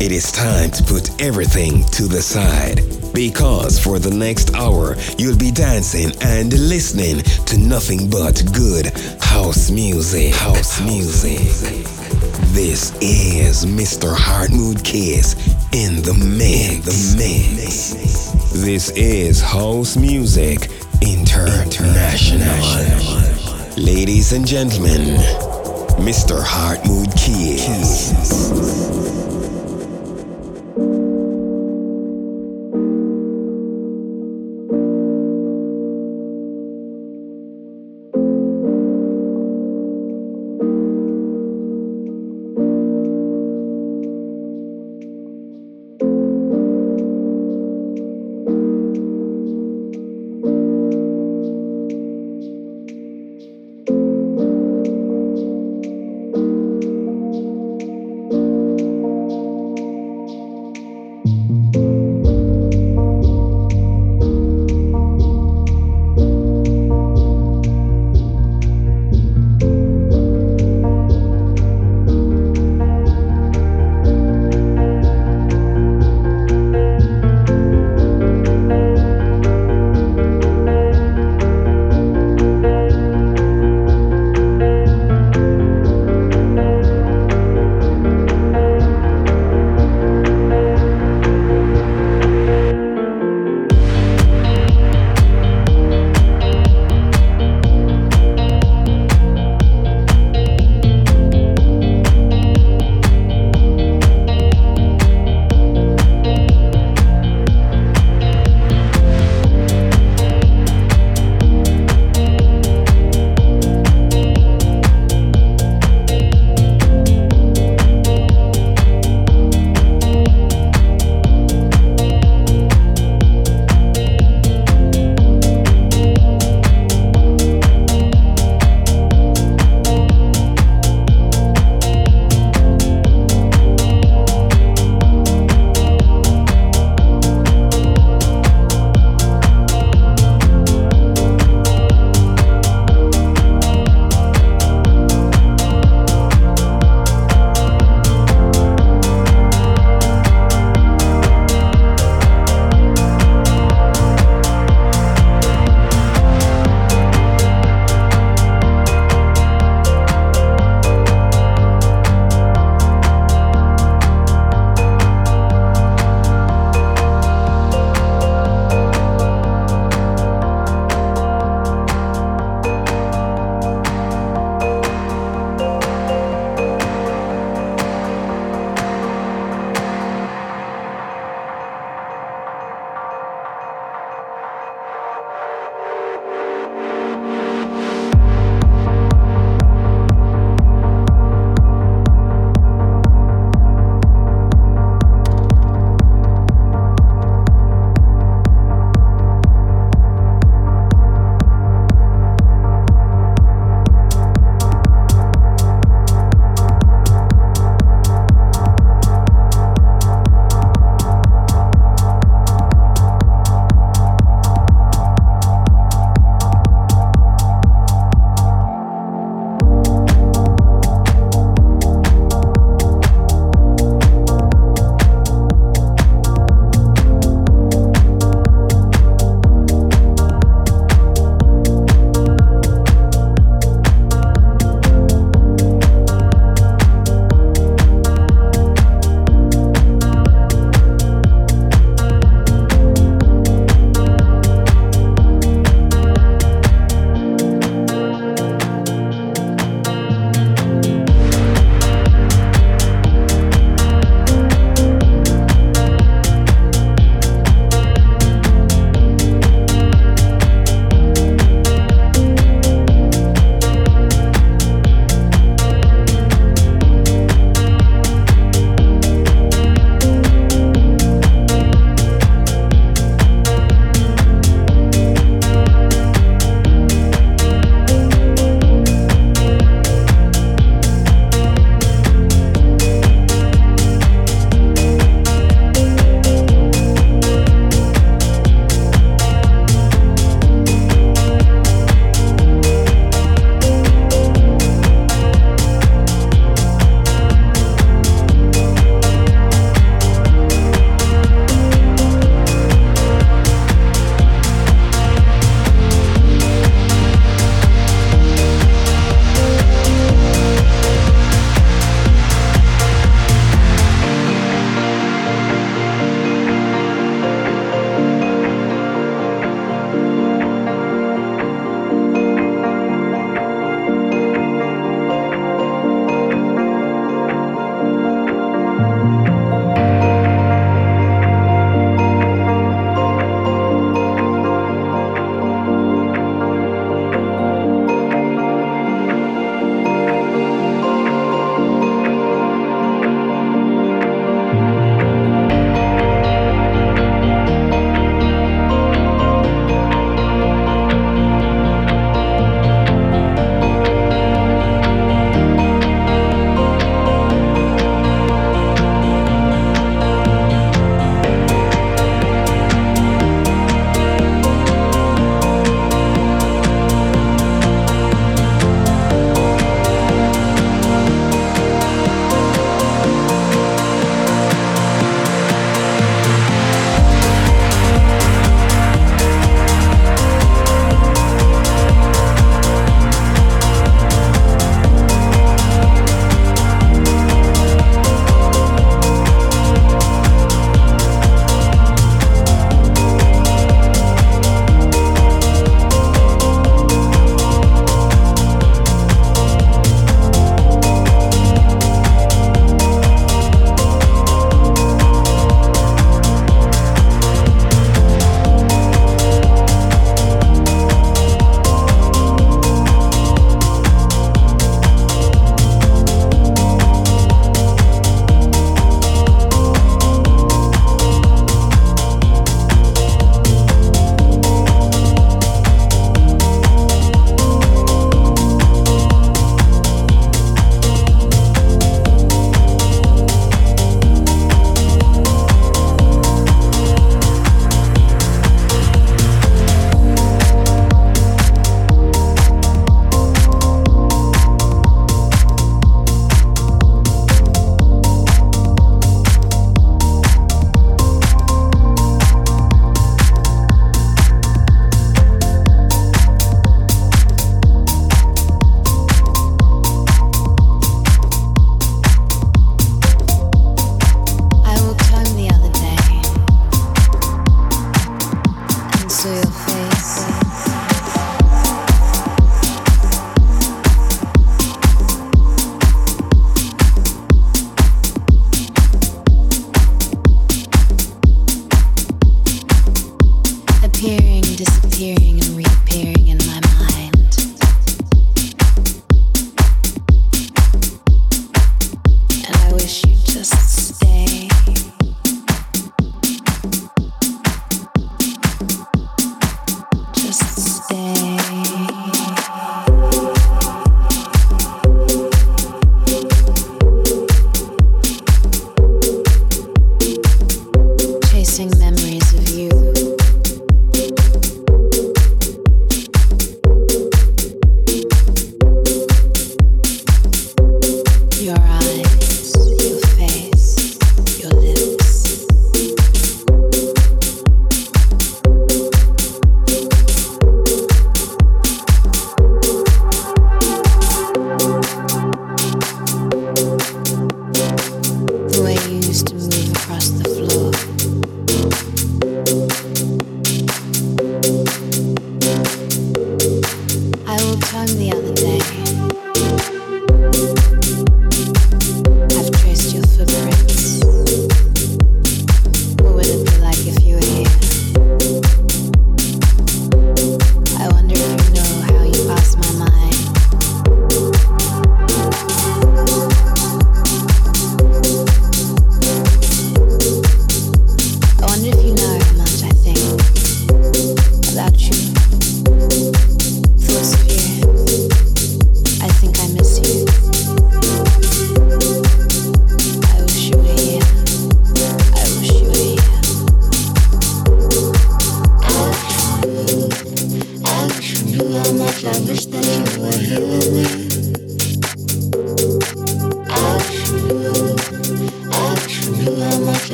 it is time to put everything to the side. Because for the next hour, you'll be dancing and listening to nothing but good house music. House music. This is Mr. Heartmood Kiss in the mix. The mix. This is House Music International. Ladies and gentlemen, Mr. Heartmood Kiss.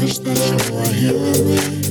wish that you were here with me.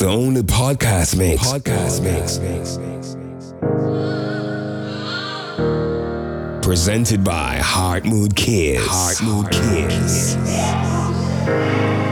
The only podcast mix. Podcast mix. Presented by Heart Mood Kids. Heart Mood Kids. Yeah.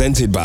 Presented by